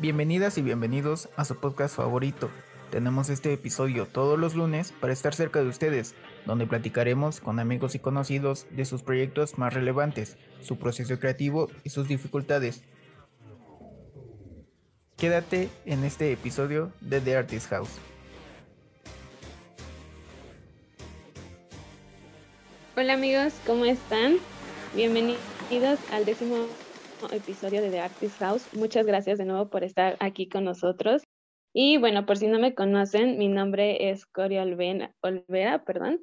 Bienvenidas y bienvenidos a su podcast favorito. Tenemos este episodio todos los lunes para estar cerca de ustedes, donde platicaremos con amigos y conocidos de sus proyectos más relevantes, su proceso creativo y sus dificultades. Quédate en este episodio de The Artist House. Hola amigos, ¿cómo están? Bienvenidos al décimo episodio de The Artist House. Muchas gracias de nuevo por estar aquí con nosotros. Y bueno, por si no me conocen, mi nombre es Coria Olvera, perdón.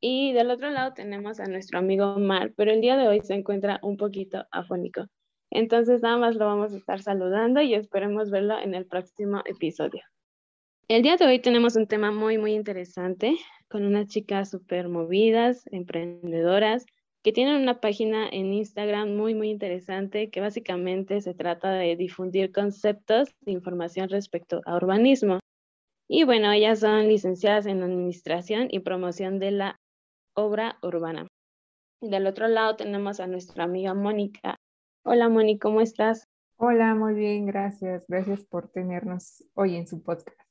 Y del otro lado tenemos a nuestro amigo Mar, pero el día de hoy se encuentra un poquito afónico. Entonces nada más lo vamos a estar saludando y esperemos verlo en el próximo episodio. El día de hoy tenemos un tema muy, muy interesante con unas chicas súper movidas, emprendedoras, que tienen una página en Instagram muy, muy interesante que básicamente se trata de difundir conceptos de información respecto a urbanismo. Y bueno, ellas son licenciadas en Administración y Promoción de la Obra Urbana. Del otro lado tenemos a nuestra amiga Mónica. Hola Mónica, ¿cómo estás? Hola, muy bien, gracias. Gracias por tenernos hoy en su podcast.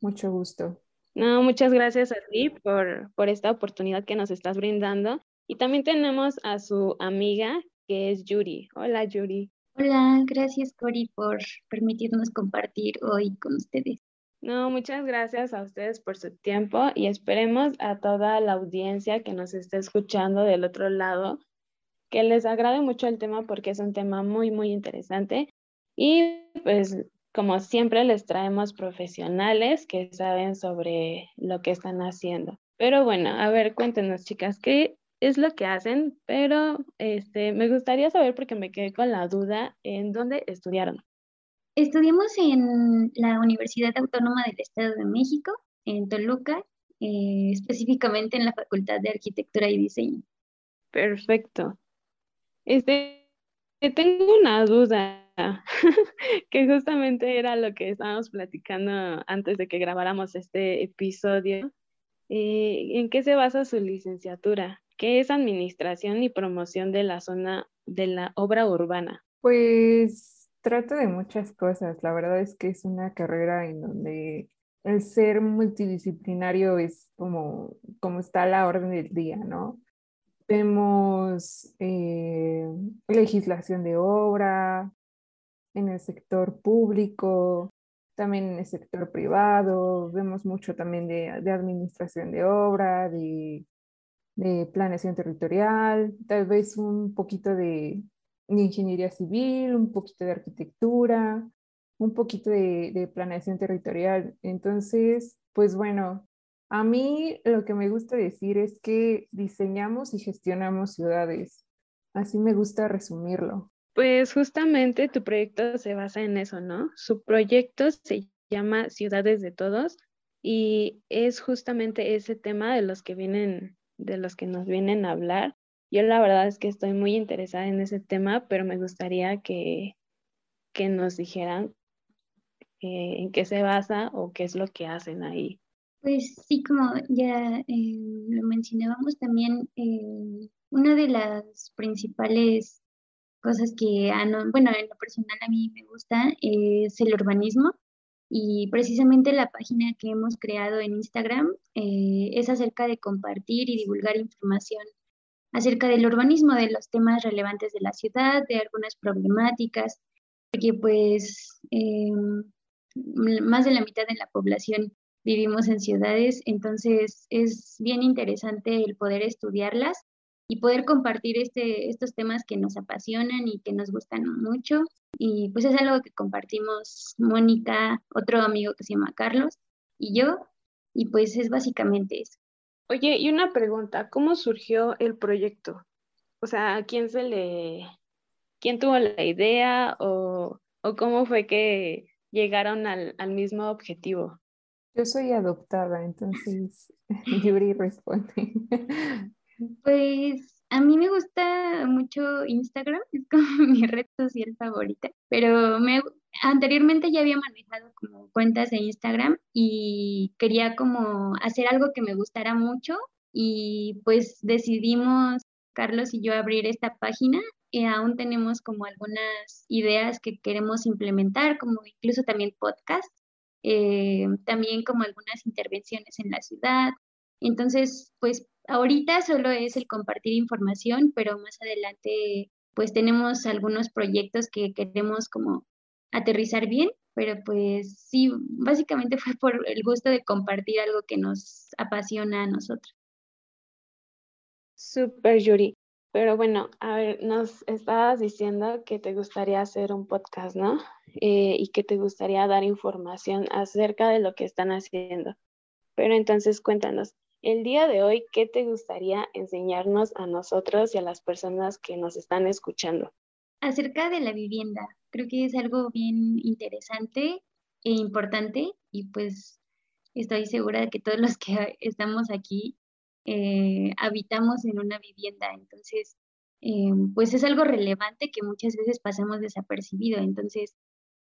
Mucho gusto. No, muchas gracias a ti por, por esta oportunidad que nos estás brindando y también tenemos a su amiga, que es Yuri. Hola, Yuri. Hola, gracias, Cori, por permitirnos compartir hoy con ustedes. No, muchas gracias a ustedes por su tiempo y esperemos a toda la audiencia que nos esté escuchando del otro lado que les agrade mucho el tema porque es un tema muy, muy interesante. Y pues, como siempre, les traemos profesionales que saben sobre lo que están haciendo. Pero bueno, a ver, cuéntenos, chicas, ¿qué es lo que hacen, pero este, me gustaría saber porque me quedé con la duda en dónde estudiaron. Estudiamos en la Universidad Autónoma del Estado de México, en Toluca, eh, específicamente en la Facultad de Arquitectura y Diseño. Perfecto. Este, tengo una duda, que justamente era lo que estábamos platicando antes de que grabáramos este episodio. Eh, ¿En qué se basa su licenciatura? ¿Qué es administración y promoción de la zona de la obra urbana? Pues trata de muchas cosas. La verdad es que es una carrera en donde el ser multidisciplinario es como, como está la orden del día, ¿no? Vemos eh, legislación de obra en el sector público, también en el sector privado, vemos mucho también de, de administración de obra, de de planeación territorial, tal vez un poquito de, ingeniería civil, un poquito de arquitectura, un poquito de, de, planeación territorial. Entonces, pues bueno, a mí lo que me gusta decir es que diseñamos y gestionamos ciudades. Así me gusta resumirlo. Pues justamente tu proyecto se basa en eso, ¿no? Su proyecto se llama Ciudades de Todos y es justamente ese tema de los que vienen de los que nos vienen a hablar. Yo la verdad es que estoy muy interesada en ese tema, pero me gustaría que, que nos dijeran eh, en qué se basa o qué es lo que hacen ahí. Pues sí, como ya eh, lo mencionábamos también, eh, una de las principales cosas que, bueno, en lo personal a mí me gusta es el urbanismo. Y precisamente la página que hemos creado en Instagram eh, es acerca de compartir y divulgar información acerca del urbanismo, de los temas relevantes de la ciudad, de algunas problemáticas, porque pues em, más de la mitad de la población vivimos en ciudades, entonces es bien interesante el poder estudiarlas y poder compartir este, estos temas que nos apasionan y que nos gustan mucho. Y pues es algo que compartimos Mónica, otro amigo que se llama Carlos y yo, y pues es básicamente eso. Oye, y una pregunta, ¿cómo surgió el proyecto? O sea, ¿a quién se le, quién tuvo la idea o, o cómo fue que llegaron al, al mismo objetivo? Yo soy adoptada, entonces Yuri responde. Pues a mí me gusta mucho Instagram, es como mi red social favorita, pero me, anteriormente ya había manejado como cuentas de Instagram y quería como hacer algo que me gustara mucho y pues decidimos, Carlos y yo, abrir esta página y aún tenemos como algunas ideas que queremos implementar, como incluso también podcast, eh, también como algunas intervenciones en la ciudad. Entonces, pues ahorita solo es el compartir información, pero más adelante pues tenemos algunos proyectos que queremos como aterrizar bien, pero pues sí, básicamente fue por el gusto de compartir algo que nos apasiona a nosotros. Super, Yuri. Pero bueno, a ver, nos estabas diciendo que te gustaría hacer un podcast, ¿no? Eh, y que te gustaría dar información acerca de lo que están haciendo. Pero entonces cuéntanos, el día de hoy, ¿qué te gustaría enseñarnos a nosotros y a las personas que nos están escuchando? Acerca de la vivienda, creo que es algo bien interesante e importante y pues estoy segura de que todos los que estamos aquí eh, habitamos en una vivienda. Entonces, eh, pues es algo relevante que muchas veces pasamos desapercibido. Entonces,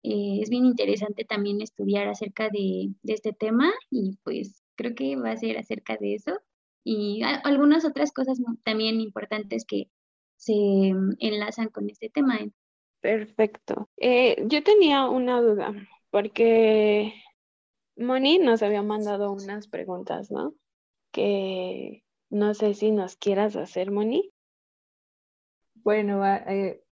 eh, es bien interesante también estudiar acerca de, este tema y pues creo que va a ser acerca de eso y algunas otras cosas también importantes que se enlazan con este tema. Perfecto. yo tenía una duda porque Moni nos había mandado unas preguntas, ¿no? que no sé si nos quieras hacer, Moni. Bueno, eh,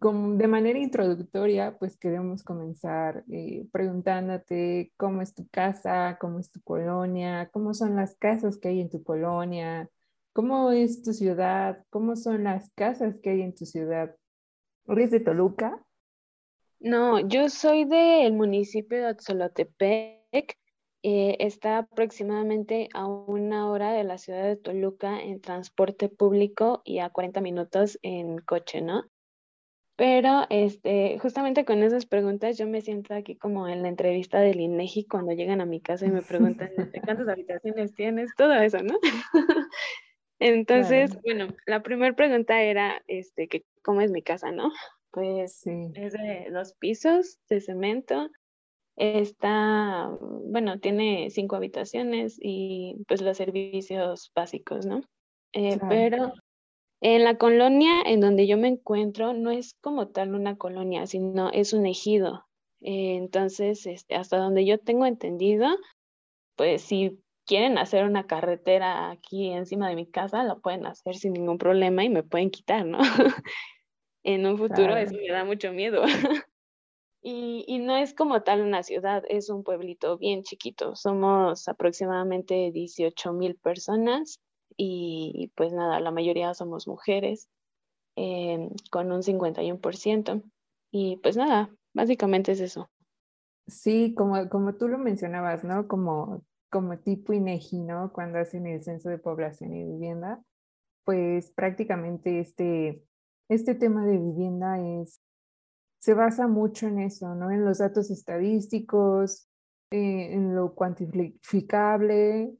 de manera introductoria, pues queremos comenzar eh, preguntándote cómo es tu casa, cómo es tu colonia, cómo son las casas que hay en tu colonia, cómo es tu ciudad, cómo son las casas que hay en tu ciudad. ¿Eres de Toluca? No, yo soy del municipio de Atzolotepec, eh, está aproximadamente a una hora de la ciudad de Toluca en transporte público y a 40 minutos en coche, ¿no? Pero este, justamente con esas preguntas yo me siento aquí como en la entrevista del INEGI cuando llegan a mi casa y me preguntan cuántas habitaciones tienes, todo eso, ¿no? Entonces, bueno, la primera pregunta era este, que cómo es mi casa, ¿no? Pues es de dos pisos de cemento, Está, bueno, tiene cinco habitaciones y pues los servicios básicos, ¿no? Eh, pero en la colonia en donde yo me encuentro no es como tal una colonia, sino es un ejido. Eh, entonces, este, hasta donde yo tengo entendido, pues si quieren hacer una carretera aquí encima de mi casa, lo pueden hacer sin ningún problema y me pueden quitar, ¿no? en un futuro eso me da mucho miedo. Y, no es como tal una ciudad, es un pueblito bien chiquito. Somos aproximadamente 18 mil personas y pues nada, la mayoría somos mujeres em, con un 51%. Y pues nada, básicamente es eso. Sí, como, como tú lo mencionabas, ¿no? Como, como tipo INEGI, ¿no? Cuando hacen el censo de población y vivienda, pues prácticamente este, este tema de vivienda es se basa mucho en eso, ¿no? En los datos estadísticos, eh, en lo cuantificable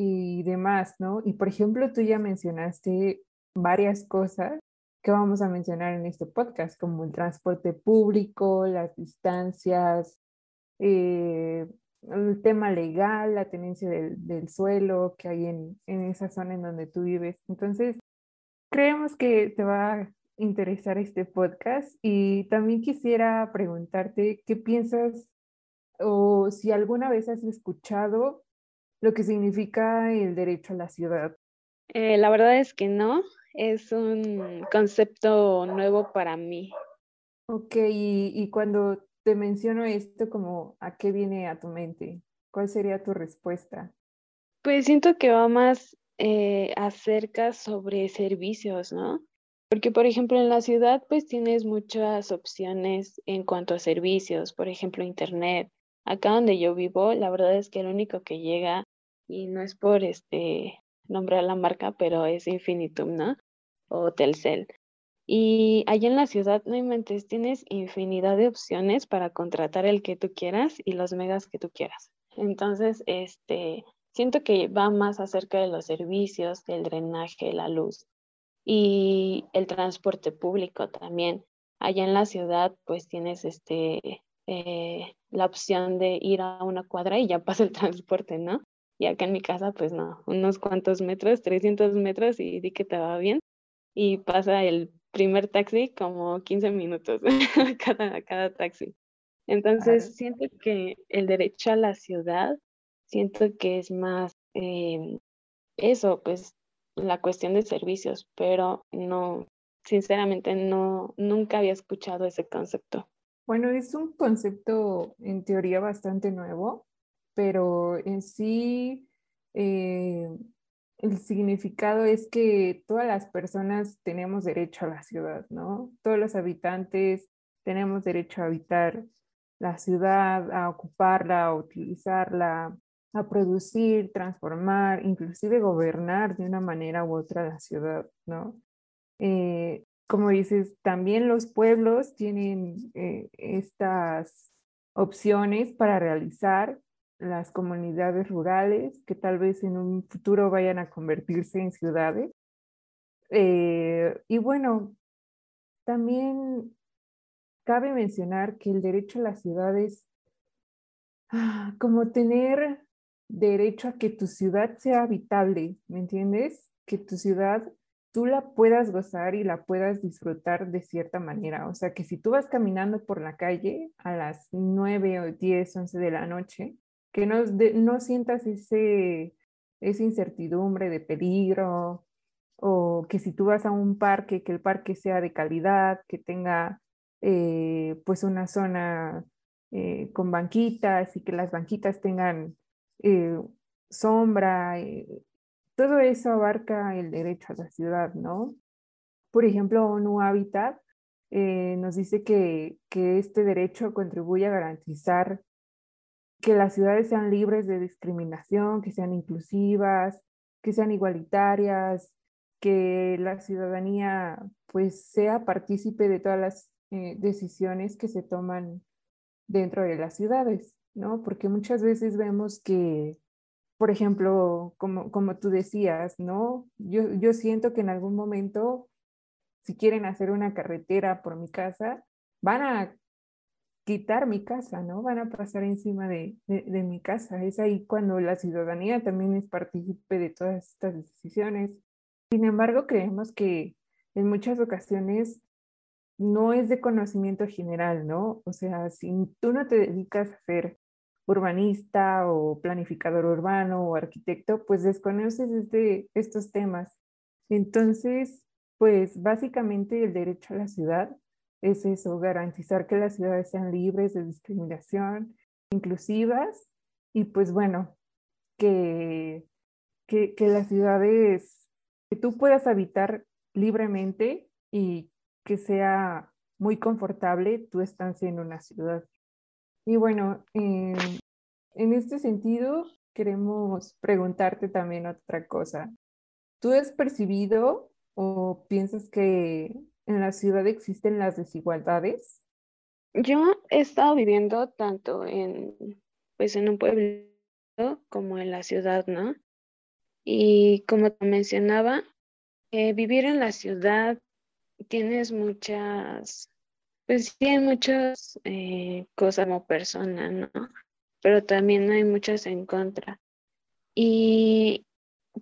y demás, ¿no? Y por ejemplo, tú ya mencionaste varias cosas que vamos a mencionar en este podcast, como el transporte público, las distancias, eh, el tema legal, la tenencia del, suelo que hay en, en, esa zona en donde tú vives. Entonces, creemos que te va interesar este podcast y también quisiera preguntarte qué piensas o si alguna vez has escuchado lo que significa el derecho a la ciudad. Eh, la verdad es que no, es un concepto nuevo para mí. Ok, y, cuando te menciono esto, como ¿a qué viene a tu mente? ¿Cuál sería tu respuesta? Pues siento que va más eh, acerca sobre servicios, ¿no? Porque, por ejemplo, en la ciudad, pues tienes muchas opciones en cuanto a servicios, por ejemplo, internet. Acá donde yo vivo, la verdad es que el único que llega, y no es por este nombrar la marca, pero es Infinitum, ¿no? O Telcel. Y allá en la ciudad, no inventes, tienes infinidad de opciones para contratar el que tú quieras y los megas que tú quieras. Entonces, este, siento que va más acerca de los servicios, el drenaje, la luz y el transporte público también. Allá en la ciudad, pues tienes este, eh, la opción de ir a una cuadra y ya pasa el transporte, ¿no? Y acá en mi casa, pues no, unos cuantos metros, 300 metros y di que te va bien y pasa el primer taxi como 15 minutos cada, cada taxi. Entonces, siento que el derecho a la ciudad, siento que es más em, eso, pues la cuestión de servicios, pero no, sinceramente no, nunca había escuchado ese concepto. Bueno, es un concepto en teoría bastante nuevo, pero en sí eh, el significado es que todas las personas tenemos derecho a la ciudad, ¿no? Todos los habitantes tenemos derecho a habitar la ciudad, a ocuparla, a utilizarla, a producir, transformar, inclusive gobernar de una manera u otra la ciudad, ¿no? Eh, como dices, también los pueblos tienen eh, estas opciones para realizar las comunidades rurales que tal vez en un futuro vayan a convertirse en ciudades. Eh, y bueno, también cabe mencionar que el derecho a las ciudades, ah, como tener derecho a que tu ciudad sea habitable, ¿me entiendes? Que tu ciudad tú la puedas gozar y la puedas disfrutar de cierta manera. O sea, que si tú vas caminando por la calle a las 9 o 10, 11 de la noche, que no, no sientas ese, esa incertidumbre de peligro o que si tú vas a un parque, que el parque sea de calidad, que tenga eh, pues una zona eh, con banquitas y que las banquitas tengan eh, sombra, todo eso abarca el derecho a la ciudad, ¿no? Por ejemplo, ONU Habitat nos dice que, que este derecho contribuye a garantizar que las ciudades sean libres de discriminación, que sean inclusivas, que sean igualitarias, que la ciudadanía pues sea partícipe de todas las eh, decisiones que se toman dentro de las ciudades, ¿no? Porque muchas veces vemos que, por ejemplo, como, como tú decías, ¿no? Yo, yo siento que en algún momento, si quieren hacer una carretera por mi casa, van a quitar mi casa, ¿no? Van a pasar encima de, de, mi casa. Es ahí cuando la ciudadanía también es partícipe de todas estas decisiones. Sin embargo, creemos que en muchas ocasiones no es de conocimiento general, ¿no? O sea, si tú no te dedicas a ser urbanista o planificador urbano o arquitecto, pues desconoces este, estos temas. Entonces, pues básicamente el derecho a la ciudad es eso, garantizar que las ciudades sean libres de discriminación, inclusivas y pues bueno, que, que, que las ciudades, que tú puedas habitar libremente y que sea muy confortable tu estancia en una ciudad. Y bueno, eh, en este sentido, queremos preguntarte también otra cosa. ¿Tú has percibido o piensas que en la ciudad existen las desigualdades? Yo he estado viviendo tanto en, pues en un pueblo como en la ciudad, ¿no? Y como te mencionaba, eh, vivir en la ciudad tienes muchas, pues tienes muchas eh, cosas como persona, ¿no? Pero también hay muchas en contra. Y,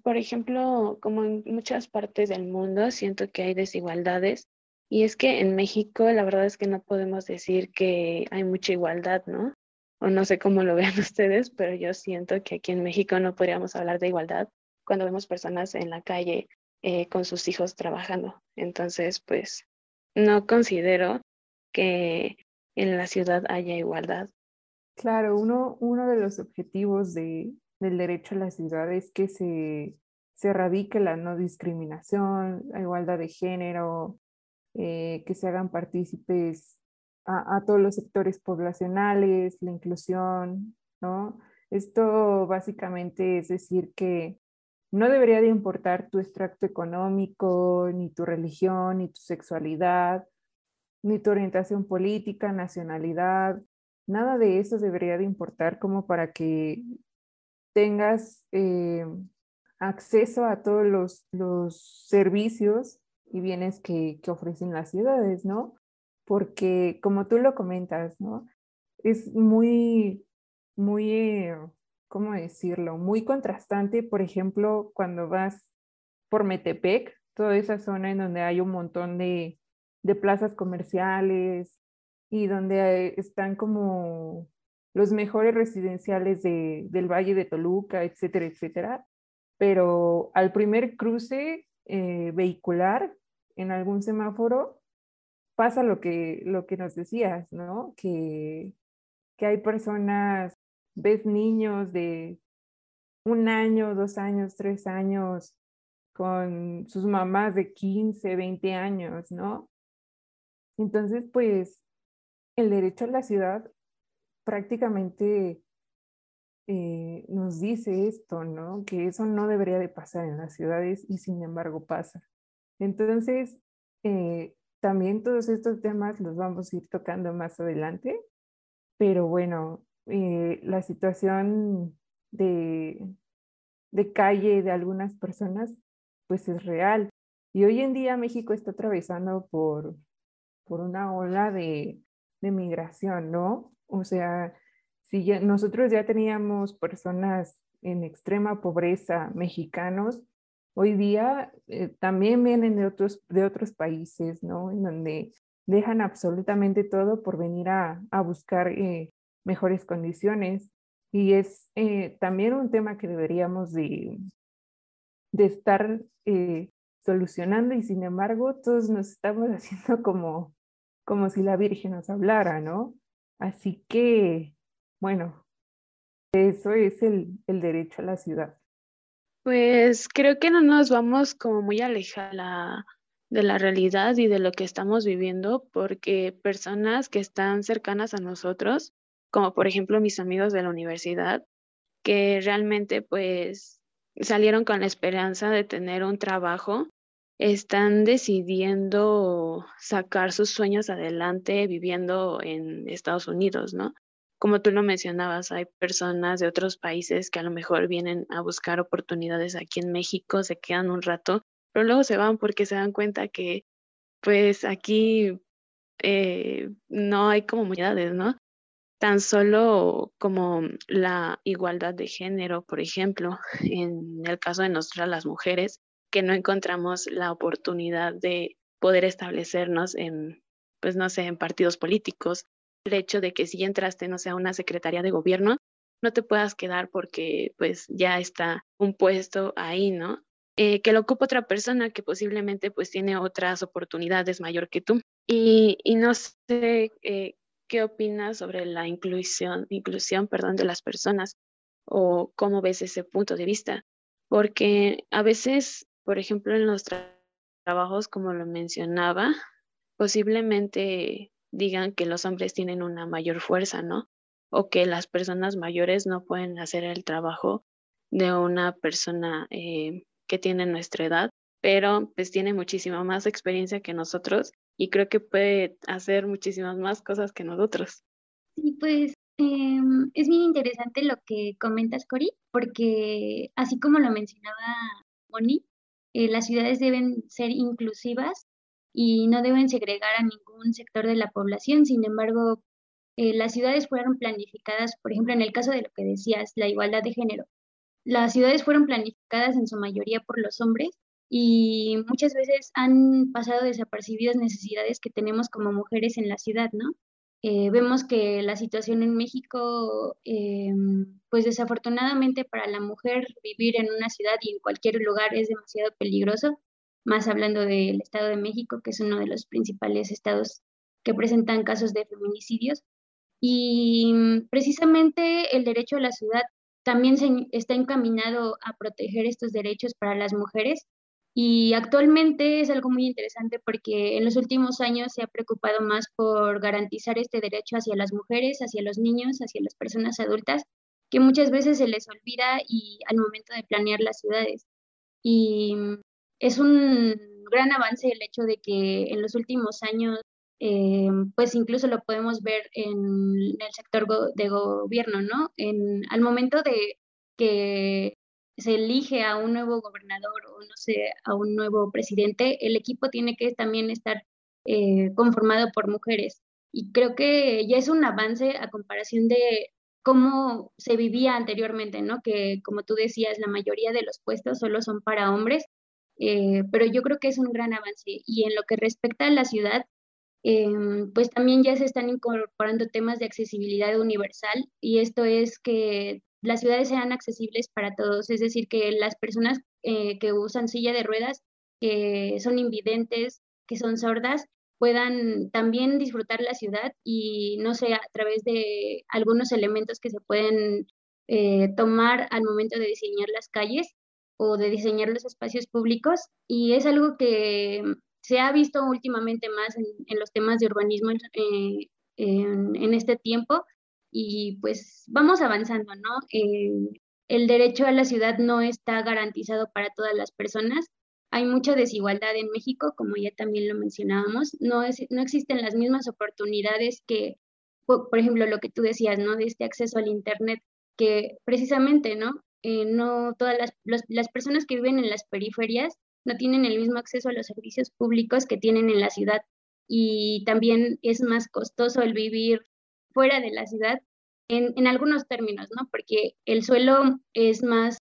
por ejemplo, como en muchas partes del mundo, siento que hay desigualdades. Y es que en México la verdad es que no podemos decir que hay mucha igualdad, ¿no? O no sé cómo lo vean ustedes, pero yo siento que aquí en México no podríamos hablar de igualdad cuando vemos personas en la calle eh, con sus hijos trabajando. Entonces, pues no considero que en la ciudad haya igualdad. Claro, uno, uno de los objetivos de, del derecho a la ciudad es que se, se erradique la no discriminación, la igualdad de género, eh, que se hagan partícipes a, a, todos los sectores poblacionales, la inclusión, ¿no? Esto básicamente es decir que no debería de importar tu extracto económico, ni tu religión, ni tu sexualidad, ni tu orientación política, nacionalidad. Nada de eso debería de importar como para que tengas eh, acceso a todos los, los, servicios y bienes que, que ofrecen las ciudades, ¿no? Porque como tú lo comentas, ¿no? Es muy, muy... Eh, ¿cómo decirlo? Muy contrastante, por ejemplo, cuando vas por Metepec, toda esa zona en donde hay un montón de, de plazas comerciales y donde están como los mejores residenciales de, del Valle de Toluca, etcétera, etcétera. Pero al primer cruce eh, vehicular en algún semáforo pasa lo que, lo que nos decías, ¿no? Que, que hay personas, ves niños de un año, dos años, tres años, con sus mamás de 15, 20 años, ¿no? Entonces, pues, el derecho a la ciudad prácticamente eh, nos dice esto, ¿no? Que eso no debería de pasar en las ciudades y sin embargo pasa. Entonces, eh, también todos estos temas los vamos a ir tocando más adelante, pero bueno, eh, la situación de, de calle de algunas personas pues es real. Y hoy en día México está atravesando por, por una ola de, de migración, ¿no? O sea, si nosotros ya teníamos personas en extrema pobreza, mexicanos, hoy día eh, también vienen de otros, de otros países, ¿no? En donde dejan absolutamente todo por venir a, a buscar eh, mejores condiciones. Y es eh, también un tema que deberíamos de, de estar solucionando y sin embargo todos nos estamos haciendo como, como si la Virgen nos hablara, ¿no? Así que bueno, eso es el, derecho a la ciudad. Pues creo que no nos vamos como muy alejados de la realidad y de lo que estamos viviendo, porque personas que están cercanas a nosotros, como por ejemplo mis amigos de la universidad, que realmente pues salieron con la esperanza de tener un trabajo, están decidiendo sacar sus sueños adelante viviendo en Estados Unidos, ¿no? como tú lo mencionabas, hay personas de otros países que a lo mejor vienen a buscar oportunidades aquí en México, se quedan un rato, pero luego se van porque se dan cuenta que pues aquí eh, no hay comunidades, ¿no? Tan solo como la igualdad de género, por ejemplo, en el caso de nosotras las mujeres, que no encontramos la oportunidad de poder establecernos en, pues no sé, en partidos políticos el hecho de que si entraste, no sea una secretaría de gobierno, no te puedas quedar porque pues ya está un puesto ahí, ¿no? Eh, que lo ocupa otra persona que posiblemente pues tiene otras oportunidades mayor que tú. Y, y no sé eh, qué opinas sobre la inclusión, inclusión perdón, de las personas o cómo ves ese punto de vista. Porque a veces, por ejemplo, en los trabajos, como lo mencionaba, posiblemente digan que los hombres tienen una mayor fuerza, ¿no? O que las personas mayores no pueden hacer el trabajo de una persona eh, que tiene nuestra edad, pero pues tiene muchísima más experiencia que nosotros y creo que puede hacer muchísimas más cosas que nosotros. Sí, pues em, es bien interesante lo que comentas, Cori, porque así como lo mencionaba Moni, eh, las ciudades deben ser inclusivas y no deben segregar a ningún sector de la población. Sin embargo, eh, las ciudades fueron planificadas, por ejemplo, en el caso de lo que decías, la igualdad de género. Las ciudades fueron planificadas en su mayoría por los hombres y muchas veces han pasado desapercibidas necesidades que tenemos como mujeres en la ciudad, ¿no? Eh, vemos que la situación en México, eh, pues desafortunadamente para la mujer vivir en una ciudad y en cualquier lugar es demasiado peligroso más hablando del Estado de México, que es uno de los principales estados que presentan casos de feminicidios. Y mm, precisamente el derecho a la ciudad también se, está encaminado a proteger estos derechos para las mujeres. Y actualmente es algo muy interesante porque en los últimos años se ha preocupado más por garantizar este derecho hacia las mujeres, hacia los niños, hacia las personas adultas, que muchas veces se les olvida y al momento de planear las ciudades. Y es un gran avance el hecho de que en los últimos años, eh, pues incluso lo podemos ver en el sector de gobierno, ¿no? En, al momento de que se elige a un nuevo gobernador o no sé, a un nuevo presidente, el equipo tiene que también estar eh, conformado por mujeres. Y creo que ya es un avance a comparación de cómo se vivía anteriormente, ¿no? Que como tú decías, la mayoría de los puestos solo son para hombres eh, pero yo creo que es un gran avance. Y en lo que respecta a la ciudad, em, pues también ya se están incorporando temas de accesibilidad universal y esto es que las ciudades sean accesibles para todos, es decir, que las personas eh, que usan silla de ruedas, que son invidentes, que son sordas, puedan también disfrutar la ciudad y no sé, a través de algunos elementos que se pueden eh, tomar al momento de diseñar las calles o de diseñar los espacios públicos. Y es algo que se ha visto últimamente más en, los temas de urbanismo eh, en, este tiempo y pues vamos avanzando, ¿no? Eh, el derecho a la ciudad no está garantizado para todas las personas hay mucha desigualdad en México, como ya también lo mencionábamos. No, es, no existen las mismas oportunidades que, por, ejemplo, lo que tú decías, ¿no? De este acceso al Internet, que precisamente, ¿no? Eh, no todas las, las personas que viven en las periferias no tienen el mismo acceso a los servicios públicos que tienen en la ciudad. Y también es más costoso el vivir fuera de la ciudad en, en algunos términos, ¿no? Porque el suelo es más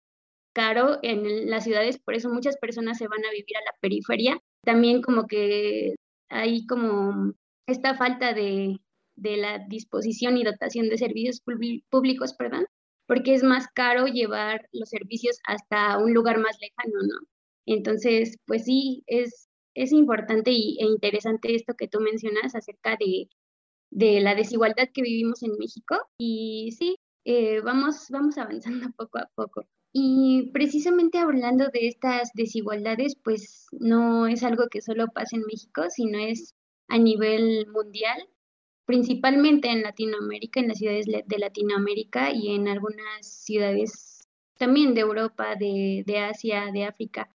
caro en las ciudades, por eso muchas personas se van a vivir a la periferia. También como que hay como esta falta de, de la disposición y dotación de servicios públicos, perdón, porque es más caro llevar los servicios hasta un lugar más lejano, ¿no? Entonces, pues sí, es, es importante y, e interesante esto que tú mencionas acerca de, de la desigualdad que vivimos en México. Y sí, eh, vamos, vamos avanzando poco a poco. Y precisamente hablando de estas desigualdades, pues no es algo que solo pasa en México, sino es a nivel mundial, principalmente en Latinoamérica, en las ciudades de Latinoamérica y en algunas ciudades también de Europa, de, Asia, de África.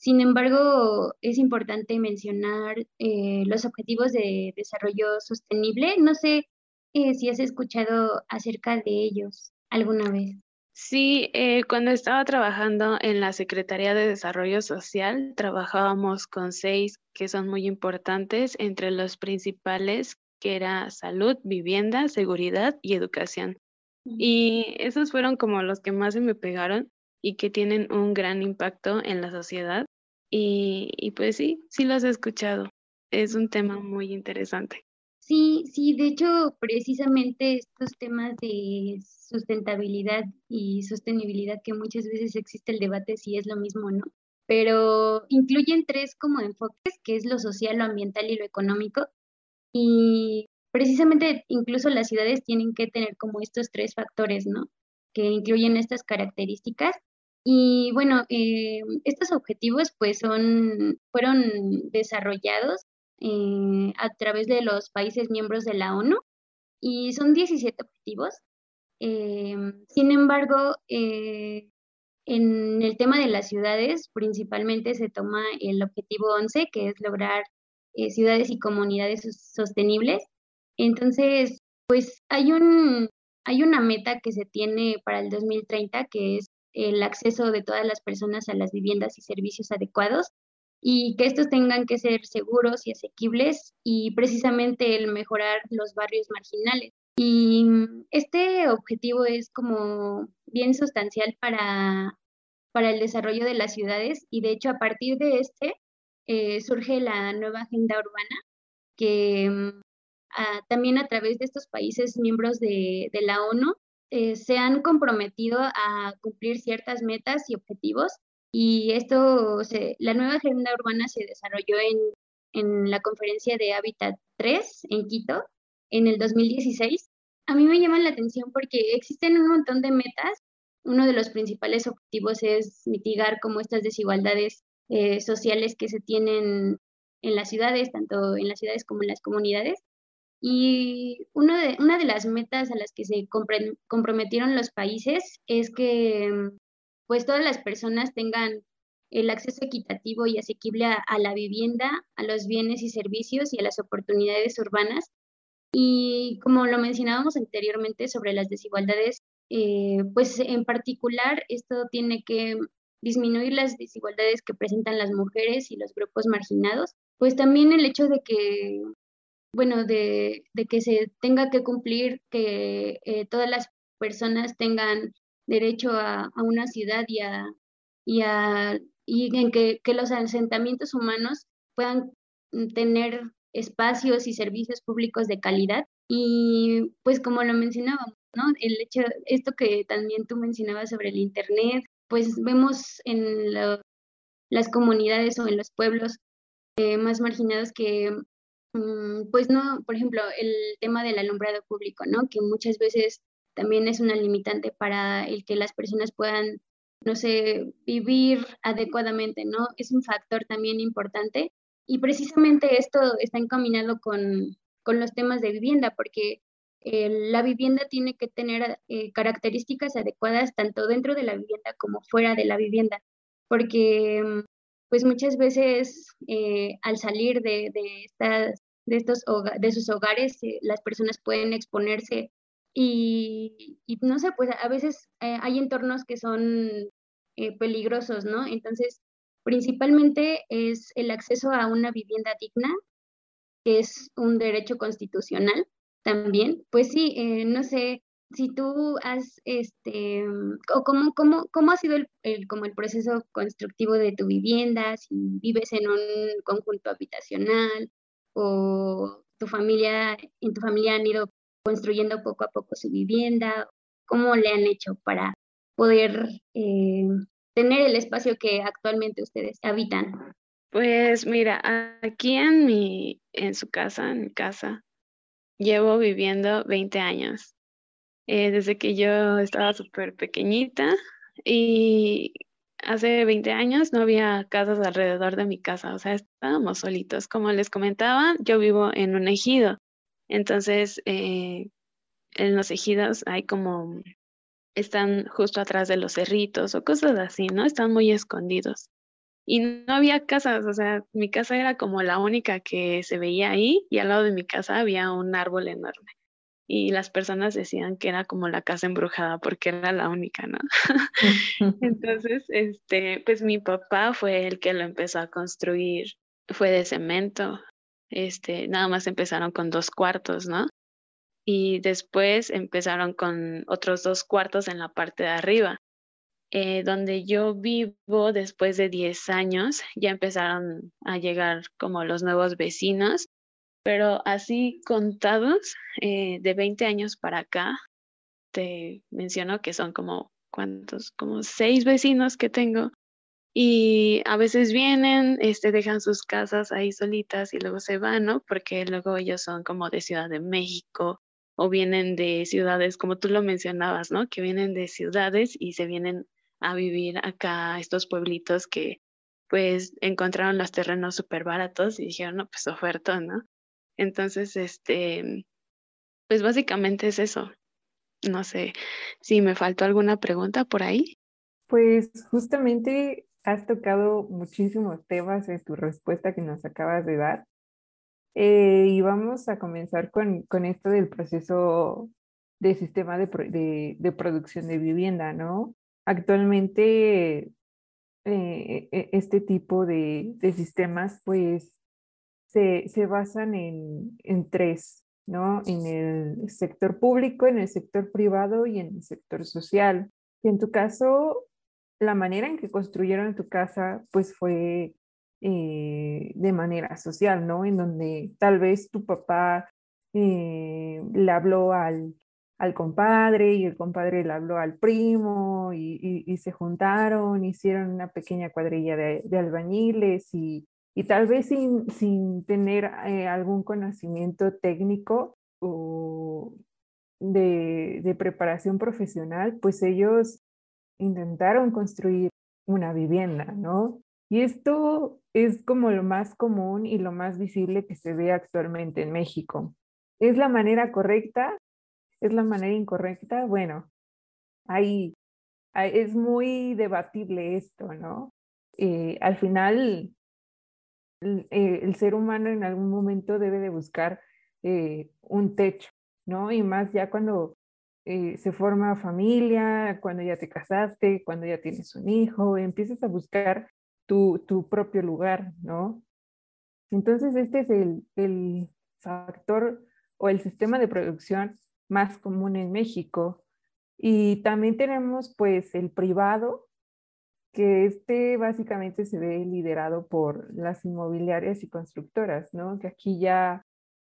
Sin embargo, es importante mencionar eh, los objetivos de desarrollo sostenible. No sé eh, si has escuchado acerca de ellos alguna vez. Sí, eh, cuando estaba trabajando en la Secretaría de Desarrollo Social, trabajábamos con seis que son muy importantes, entre los principales que era salud, vivienda, seguridad y educación. Y esos fueron como los que más se me pegaron y que tienen un gran impacto en la sociedad. Y, pues sí, sí los he escuchado. Es un tema muy interesante. Sí, sí, de hecho, precisamente estos temas de sustentabilidad y sostenibilidad, que muchas veces existe el debate si es lo mismo o no, pero incluyen tres como enfoques, que es lo social, lo ambiental y lo económico. Y precisamente incluso las ciudades tienen que tener como estos tres factores, ¿no? Que incluyen estas características. Y bueno, eh, estos objetivos pues son, fueron desarrollados eh, a través de los países miembros de la ONU y son 17 objetivos. Eh, sin embargo, eh, en el tema de las ciudades, principalmente se toma el objetivo 11, que es lograr ciudades y comunidades sostenibles. Entonces, pues hay, un, hay una meta que se tiene para el 2030, que es el acceso de todas las personas a las viviendas y servicios adecuados y que estos tengan que ser seguros y asequibles y precisamente el mejorar los barrios marginales. Y este objetivo es como bien sustancial para, para el desarrollo de las ciudades y de hecho a partir de este eh, surge la nueva agenda urbana que mm, también a través de estos países miembros de, de la ONU eh, se han comprometido a cumplir ciertas metas y objetivos y esto, se, la nueva agenda urbana se desarrolló en, en la conferencia de Hábitat 3 en Quito en el 2016. A mí me llama la atención porque existen un montón de metas. Uno de los principales objetivos es mitigar como estas desigualdades eh, sociales que se tienen en las ciudades, tanto en las ciudades como en las comunidades. Y uno de, una de las metas a las que se comprometieron los países es que pues todas las personas tengan el acceso equitativo y asequible a, la vivienda, a los bienes y servicios y a las oportunidades urbanas. Y como lo mencionábamos anteriormente sobre las desigualdades, eh, pues en particular esto tiene que disminuir las desigualdades que presentan las mujeres y los grupos marginados, pues también el hecho de que, bueno, de, que se tenga que cumplir que eh, todas las personas tengan derecho a, una ciudad y a, y y en que, que los asentamientos humanos puedan tener espacios y servicios públicos de calidad. Y pues como lo mencionábamos, ¿no? El hecho, esto que también tú mencionabas sobre el Internet, pues vemos en las comunidades o en los pueblos eh, más marginados que, mm, pues no, por ejemplo, el tema del alumbrado público, ¿no? Que muchas veces también es una limitante para el que las personas puedan, no sé, vivir adecuadamente, ¿no? Es un factor también importante. Y precisamente esto está encaminado con, con los temas de vivienda, porque eh, la vivienda tiene que tener eh, características adecuadas tanto dentro de la vivienda como fuera de la vivienda, porque mm, pues muchas veces eh, al salir de, de, estas, de, estos de sus hogares las personas pueden exponerse y, y, no sé, pues a veces hay entornos que son peligrosos, ¿no? Entonces, principalmente es el acceso a una vivienda digna, que es un derecho constitucional también, pues sí, eh, no sé si tú has, este, o cómo, cómo, cómo ha sido el, como el proceso constructivo de tu vivienda, si vives en un conjunto habitacional o tu familia, en tu familia han ido construyendo poco a poco su vivienda, cómo le han hecho para poder eh, tener el espacio que actualmente ustedes habitan. Pues mira, aquí en mi, en su casa, en mi casa, llevo viviendo 20 años, eh, desde que yo estaba súper pequeñita y hace 20 años no había casas alrededor de mi casa, o sea, estábamos solitos. Como les comentaba, yo vivo en un ejido, entonces eh, en los ejidos hay como, están justo atrás de los cerritos o cosas así, ¿no? Están muy escondidos y no había casas, o sea, mi casa era como la única que se veía ahí y al lado de mi casa había un árbol enorme. Y las personas decían que era como la casa embrujada porque era la única, ¿no? Entonces, este, pues mi papá fue el que lo empezó a construir, fue de cemento. Este, nada más empezaron con dos cuartos, ¿no? Y después empezaron con otros dos cuartos en la parte de arriba. Eh, donde yo vivo después de 10 años, ya empezaron a llegar como los nuevos vecinos, pero así contados, eh, de 20 años para acá, te menciono que son como, ¿cuántos? Como seis vecinos que tengo. Y a veces vienen, este, dejan sus casas ahí solitas y luego se van, ¿no? Porque luego ellos son como de Ciudad de México o vienen de ciudades, como tú lo mencionabas, ¿no? Que vienen de ciudades y se vienen a vivir acá a estos pueblitos que pues encontraron los terrenos súper baratos y dijeron, no, pues oferta, ¿no? Entonces, este, pues básicamente es eso. No sé si me faltó alguna pregunta por ahí. Pues justamente has tocado muchísimos temas en tu respuesta que nos acabas de dar. Eh, y vamos a comenzar con, con, esto del proceso de sistema de, de, producción de vivienda, ¿no? Actualmente eh, e, este tipo de, sistemas pues se, se basan en, en, tres, ¿no? En el sector público, en el sector privado y en el sector social. Y en tu caso, la manera en que construyeron tu casa pues fue eh, de manera social, ¿no? En donde tal vez tu papá eh, le habló al, al compadre y el compadre le habló al primo y, se juntaron, hicieron una pequeña cuadrilla de, albañiles y, tal vez sin, sin tener eh, algún conocimiento técnico o de, de preparación profesional, pues ellos intentaron construir una vivienda, ¿no? Y esto es como lo más común y lo más visible que se ve actualmente en México. ¿Es la manera correcta? es la manera incorrecta, bueno, ahí, es muy debatible esto, ¿no? Eh, al final, eh, el, ser humano en algún momento debe de buscar eh, un techo, ¿no? Y más ya cuando se forma familia, cuando ya te casaste, cuando ya tienes un hijo, empiezas a buscar tu, tu propio lugar, ¿no? Entonces, este es el, el factor o el sistema de producción más común en México. Y también tenemos pues el privado, que este básicamente se ve liderado por las inmobiliarias y constructoras, ¿no? Que aquí ya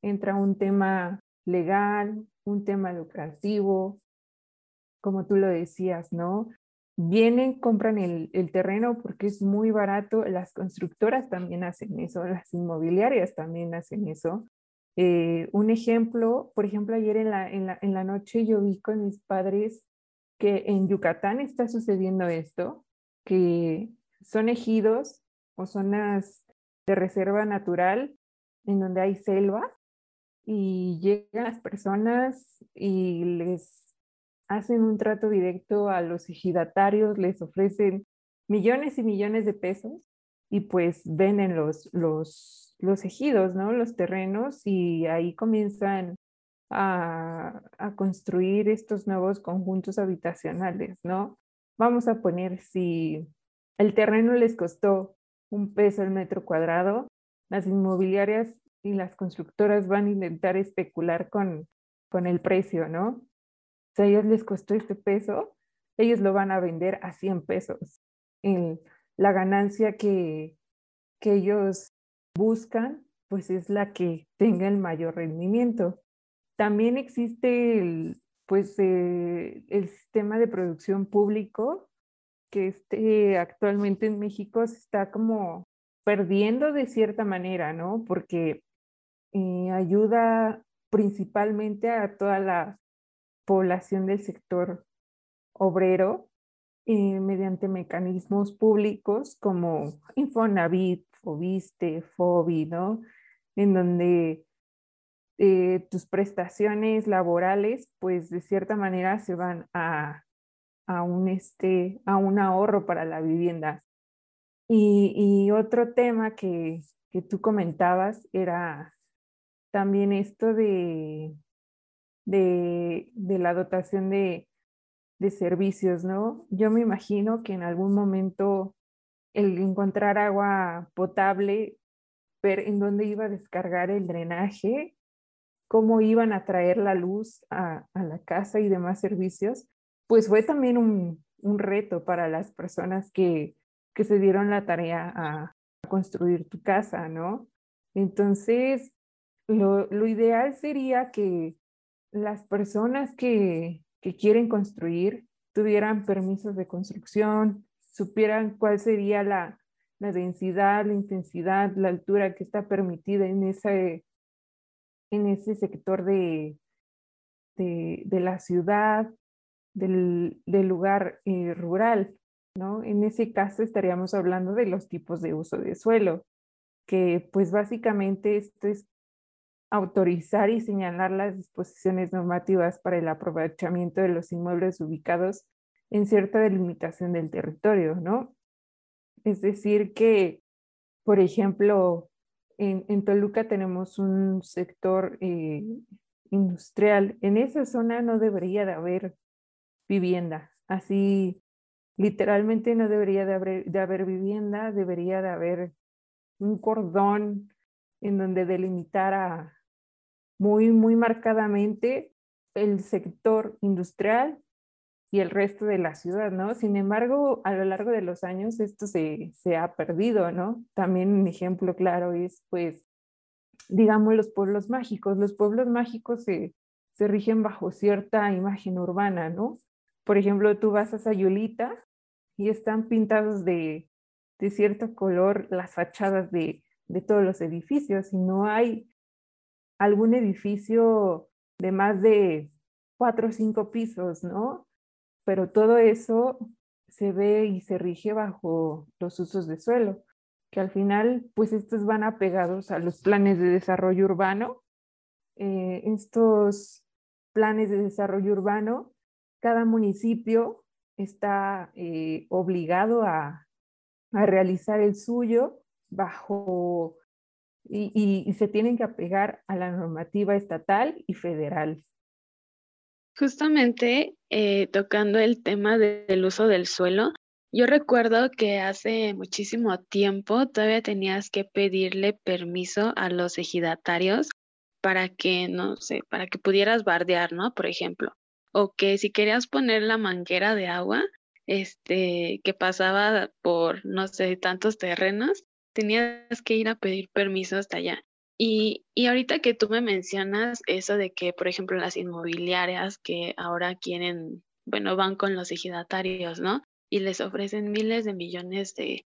entra un tema legal, un tema lucrativo, como tú lo decías, ¿no? Vienen, compran el, terreno porque es muy barato, las constructoras también hacen eso, las inmobiliarias también hacen eso. Eh, un ejemplo, por ejemplo, ayer en la noche yo vi con mis padres que en Yucatán está sucediendo esto, que son ejidos o zonas de reserva natural en donde hay selva y llegan las personas y les hacen un trato directo a los ejidatarios, les ofrecen millones y millones de pesos y pues venden los, los, los ejidos, ¿no? Los terrenos y ahí comienzan a, a construir estos nuevos conjuntos habitacionales, ¿no? Vamos a poner si el terreno les costó un peso el metro cuadrado, las inmobiliarias y las constructoras van a intentar especular con, con el precio, ¿no? Si a ellos les costó este peso, ellos lo van a vender a 100 pesos. la ganancia que, que ellos buscan, pues es la que tenga el mayor rendimiento. También existe el, pues eh, el sistema de producción público que este, actualmente en México se está como perdiendo de cierta manera, ¿no? Porque eh, ayuda principalmente a toda la población del sector obrero eh, mediante mecanismos públicos como Infonavit, Fobiste, Fobi, ¿no? En donde eh, tus prestaciones laborales, pues de cierta manera se van a, a, un, este, a un ahorro para la vivienda. Y, y otro tema que, que, tú comentabas era también esto de, de, de la dotación de, de servicios, ¿no? Yo me imagino que en algún momento el encontrar agua potable, ver en dónde iba a descargar el drenaje, cómo iban a traer la luz a, la casa y demás servicios, pues fue también un, reto para las personas que, se dieron la tarea a, construir tu casa, ¿no? Entonces, lo, ideal sería que las personas que, que quieren construir tuvieran permisos de construcción, supieran cuál sería la, la densidad, la intensidad, la altura que está permitida en ese, en ese sector de, de, la ciudad, del, lugar eh, rural, ¿no? En ese caso estaríamos hablando de los tipos de uso de suelo, que pues básicamente esto es autorizar y señalar las disposiciones normativas para el aprovechamiento de los inmuebles ubicados en cierta delimitación del territorio, ¿no? Es decir, que, por ejemplo, en, Toluca tenemos un sector eh, industrial. En esa zona no debería de haber vivienda. Así, literalmente no debería de haber, de haber vivienda, debería de haber un cordón en donde delimitara muy, muy marcadamente el sector industrial y el resto de la ciudad, ¿no? Sin embargo, a lo largo de los años esto se, se ha perdido, ¿no? También un ejemplo claro es, pues, digamos, los pueblos mágicos. Los pueblos mágicos se, se rigen bajo cierta imagen urbana, ¿no? Por ejemplo, tú vas a Sayulita y están pintados de, de cierto color las fachadas de, de todos los edificios y no hay algún edificio de más de cuatro o cinco pisos, ¿no? Pero todo eso se ve y se rige bajo los usos de suelo, que al final, pues estos van apegados a los planes de desarrollo urbano. Eh, estos planes de desarrollo urbano, cada municipio está eh, obligado a, a, realizar el suyo bajo y, y se tienen que apegar a la normativa estatal y federal. Justamente eh, tocando el tema del uso del suelo, yo recuerdo que hace muchísimo tiempo todavía tenías que pedirle permiso a los ejidatarios para que, no sé, para que pudieras bardear, ¿no? Por ejemplo. O que si querías poner la manguera de agua, este, que pasaba por, no sé, tantos terrenos, tenías que ir a pedir permiso hasta allá. Y, y ahorita que tú me mencionas eso de que, por ejemplo, las inmobiliarias que ahora quieren, bueno, van con los ejidatarios, ¿no? Y les ofrecen miles de millones de,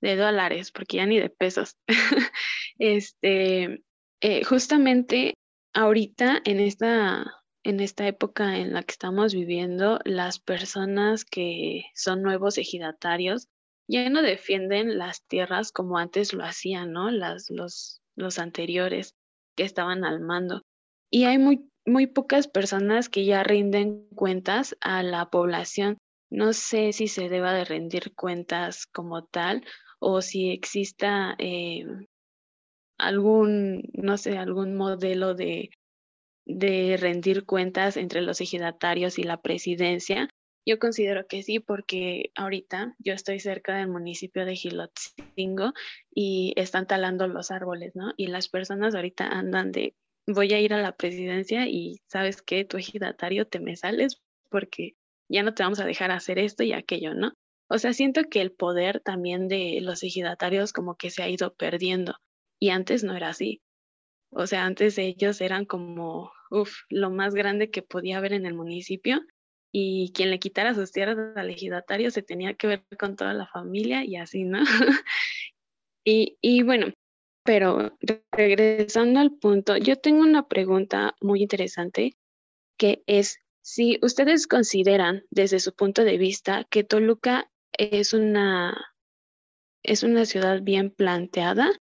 de dólares, porque ya ni de pesos. este, eh, justamente ahorita en esta, en esta época en la que estamos viviendo, las personas que son nuevos ejidatarios ya no defienden las tierras como antes lo hacían, ¿no? Las, los, los anteriores que estaban al mando. Y hay muy, muy pocas personas que ya rinden cuentas a la población. No sé si se deba de rendir cuentas como tal o si exista eh, algún, no sé, algún modelo de, de rendir cuentas entre los ejidatarios y la presidencia. Yo considero que sí, porque ahorita yo estoy cerca del municipio de Gilotzingo y están talando los árboles, ¿no? Y las personas ahorita andan de, voy a ir a la presidencia y sabes que tu ejidatario te me sales porque ya no te vamos a dejar hacer esto y aquello, ¿no? O sea, siento que el poder también de los ejidatarios como que se ha ido perdiendo y antes no era así. O sea, antes ellos eran como, uff, lo más grande que podía haber en el municipio y quien le quitara sus tierras al ejidatario se tenía que ver con toda la familia y así, ¿no? y, y bueno, pero regresando al punto, yo tengo una pregunta muy interesante que es si ustedes consideran desde su punto de vista que Toluca es una, es una ciudad bien planteada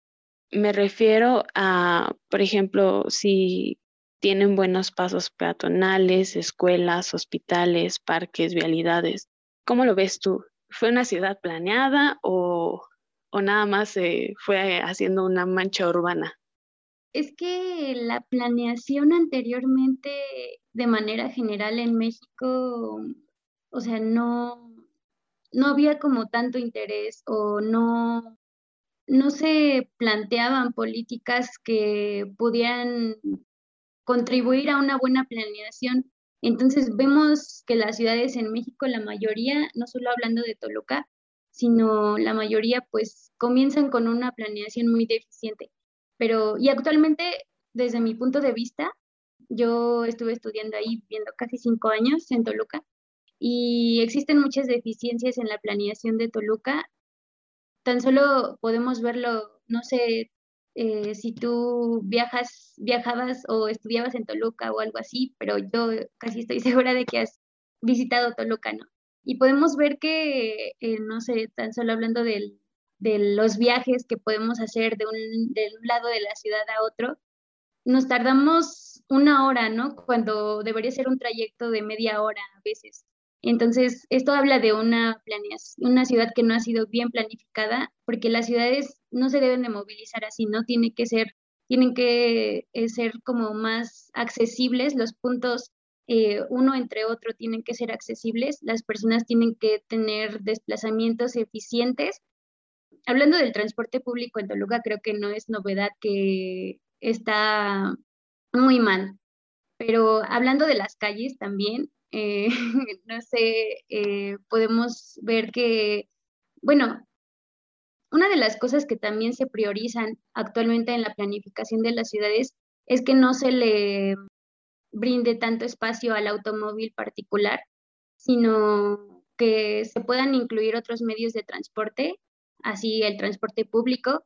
me refiero a, por ejemplo, si tienen buenos pasos peatonales, escuelas, hospitales, parques, vialidades. ¿Cómo lo ves tú? ¿Fue una ciudad planeada o, o nada más se fue haciendo una mancha urbana? Es que la planeación anteriormente de manera general en México, o sea, no, no había como tanto interés o no, no se planteaban políticas que pudieran contribuir a una buena planeación. Entonces vemos que las ciudades en México, la mayoría, no solo hablando de Toluca, sino la mayoría pues comienzan con una planeación muy deficiente. Pero, y actualmente, desde mi punto de vista, yo estuve estudiando ahí, viendo casi cinco años en Toluca, y existen muchas deficiencias en la planeación de Toluca tan solo podemos verlo, no sé, eh, si tú viajas, viajabas o estudiabas en Toluca o algo así, pero yo casi estoy segura de que has visitado Toluca, ¿no? Y podemos ver que, eh, no sé, tan solo hablando de los viajes que podemos hacer de un, de un lado de la ciudad a otro, nos tardamos una hora, ¿no? Cuando debería ser un trayecto de media hora a veces. Entonces, esto habla de una, una ciudad que no ha sido bien planificada, porque las ciudades no se deben de movilizar así, ¿no? Tiene que ser, tienen que eh, ser como más accesibles, los puntos eh, uno entre otro tienen que ser accesibles, las personas tienen que tener desplazamientos eficientes. Hablando del transporte público en Toluca, creo que no es novedad que está muy mal, pero hablando de las calles también, eh, no sé, eh, podemos ver que, bueno, una de las cosas que también se priorizan actualmente en la planificación de las ciudades es que no se le brinde tanto espacio al automóvil particular, sino que se puedan incluir otros medios de transporte, así el transporte público,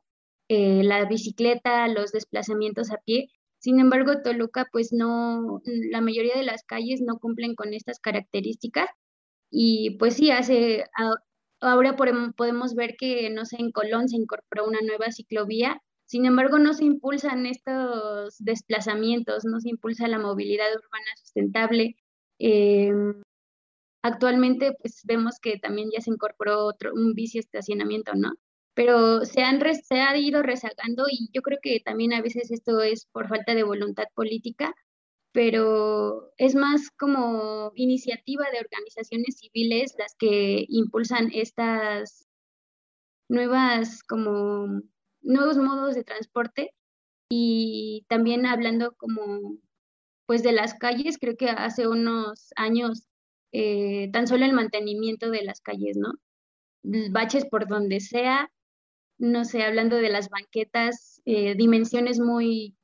eh, la bicicleta, los desplazamientos a pie, sin embargo, Toluca, pues no, la mayoría de las calles no cumplen con estas características y pues sí, hace, ahora podemos ver que, no sé, en Colón se incorporó una nueva ciclovía, sin embargo, no se impulsan estos desplazamientos, no se impulsa la movilidad urbana sustentable. Em, actualmente, pues vemos que también ya se incorporó un bici estacionamiento, ¿no? Pero se han se ha ido rezagando y yo creo que también a veces esto es por falta de voluntad política, pero es más como iniciativa de organizaciones civiles las que impulsan estas nuevas como nuevos modos de transporte y también hablando como pues de las calles, creo que hace unos años eh, tan solo el mantenimiento de las calles, ¿no? Baches por donde sea, no sé, hablando de las banquetas, eh, dimensiones muy,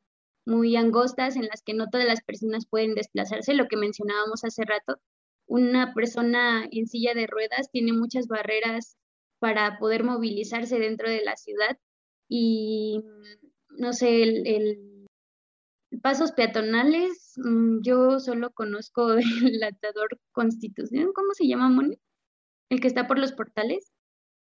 muy angostas en las que no todas las personas pueden desplazarse, lo que mencionábamos hace rato. Una persona en silla de ruedas tiene muchas barreras para poder movilizarse dentro de la ciudad y, no sé, el, pasos peatonales, mm, yo solo conozco el atador Constitución, ¿cómo se llama, Moni? El que está por los portales.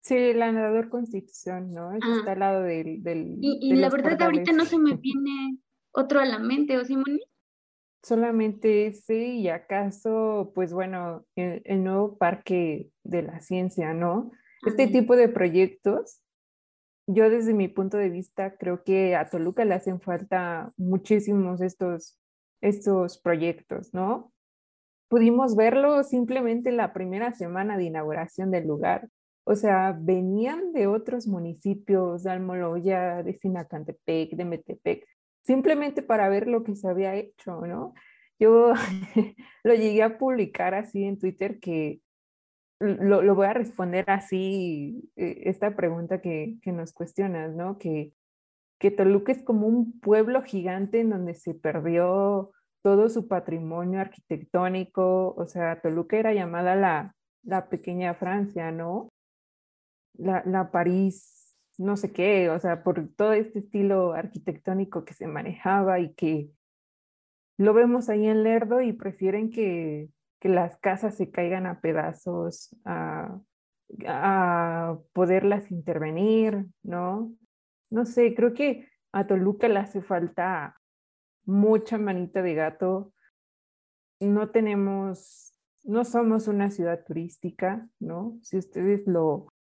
Sí, el andador Constitución, ¿no? Que está al lado del... del y, la verdad ahorita no se me viene otro a la mente, ¿o Simón? Solamente ese y acaso, pues bueno, el, nuevo parque de la ciencia, ¿no? Este tipo de proyectos, yo desde mi punto de vista creo que a Toluca le hacen falta muchísimos estos, estos proyectos, ¿no? Pudimos verlo simplemente la primera semana de inauguración del lugar o sea, venían de otros municipios, de Almoloya, de Sinacantepec, de Metepec, simplemente para ver lo que se había hecho, ¿no? Yo lo llegué a publicar así en Twitter que lo, voy a responder así, eh, esta pregunta que, que, nos cuestionas, ¿no? Que, que Toluca es como un pueblo gigante en donde se perdió todo su patrimonio arquitectónico, o sea, Toluca era llamada la, la pequeña Francia, ¿no? La, París, no sé qué, o sea, por todo este estilo arquitectónico que se manejaba y que lo vemos ahí en Lerdo y prefieren que, las casas se caigan a pedazos, a, a poderlas intervenir, ¿no? No sé, creo que a Toluca le hace falta mucha manita de gato. No tenemos, no somos una ciudad turística, ¿no? Si ustedes lo,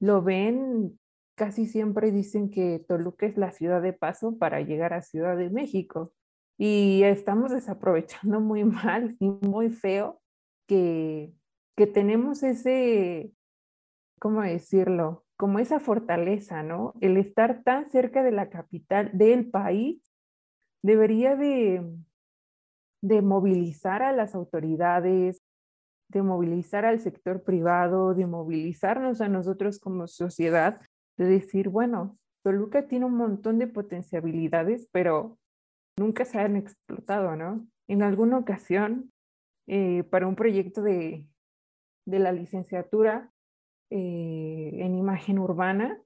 lo ven, casi siempre dicen que Toluca es la ciudad de paso para llegar a Ciudad de México. Y estamos desaprovechando muy mal y muy feo que, que tenemos ese, ¿cómo decirlo? Como esa fortaleza, ¿no? El estar tan cerca de la capital del país debería de, de movilizar a las autoridades, de movilizar al sector privado, de movilizarnos a nosotros como sociedad, de decir, bueno, Toluca tiene un montón de potencialidades, pero nunca se han explotado, ¿no? En alguna ocasión, eh, para un proyecto de, de la licenciatura eh, en imagen urbana,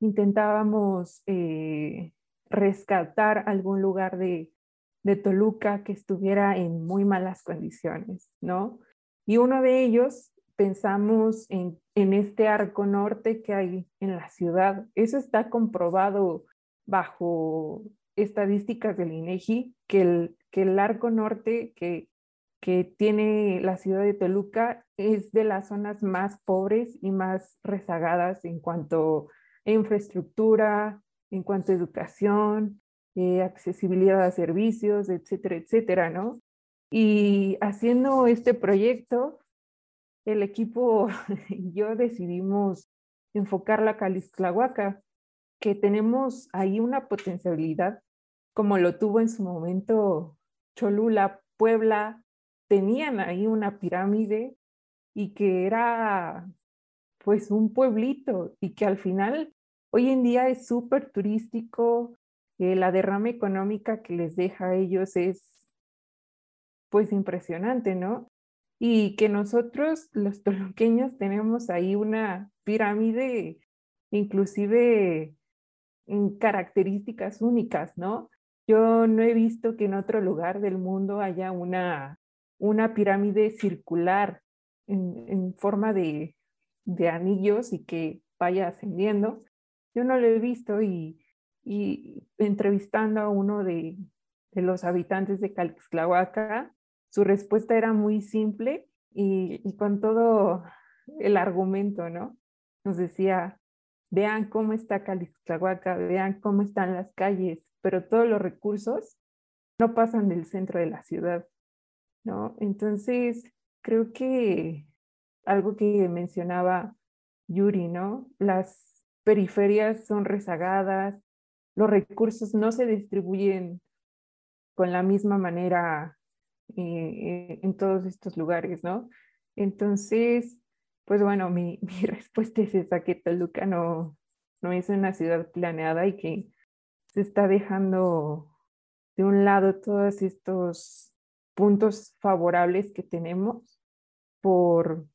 intentábamos eh, rescatar algún lugar de, de Toluca que estuviera en muy malas condiciones, ¿no? Y uno de ellos pensamos en, en, este arco norte que hay en la ciudad. Eso está comprobado bajo estadísticas del INEGI, que el, que el arco norte que, que tiene la ciudad de Toluca es de las zonas más pobres y más rezagadas en cuanto a infraestructura, en cuanto a educación, eh, accesibilidad a servicios, etcétera, etcétera, ¿no? Y haciendo este proyecto, el equipo y yo decidimos enfocar la Calixtlahuaca, que tenemos ahí una potencialidad, como lo tuvo en su momento Cholula, Puebla, tenían ahí una pirámide y que era pues un pueblito y que al final hoy en día es súper turístico, eh, la derrama económica que les deja a ellos es pues impresionante, ¿no? Y que nosotros, los toluqueños, tenemos ahí una pirámide, inclusive en características únicas, ¿no? Yo no he visto que en otro lugar del mundo haya una, una pirámide circular en, en forma de, de, anillos y que vaya ascendiendo. Yo no lo he visto y, y entrevistando a uno de, de los habitantes de Calixtlahuaca, su respuesta era muy simple y, con todo el argumento, ¿no? Nos decía, vean cómo está Calixtlahuaca, vean cómo están las calles, pero todos los recursos no pasan del centro de la ciudad, ¿no? Entonces, creo que algo que mencionaba Yuri, ¿no? Las periferias son rezagadas, los recursos no se distribuyen con la misma manera eh, en todos estos lugares, ¿no? Entonces, pues bueno, mi, respuesta es esa, que Toluca no, no es una ciudad planeada y que se está dejando de un lado todos estos puntos favorables que tenemos por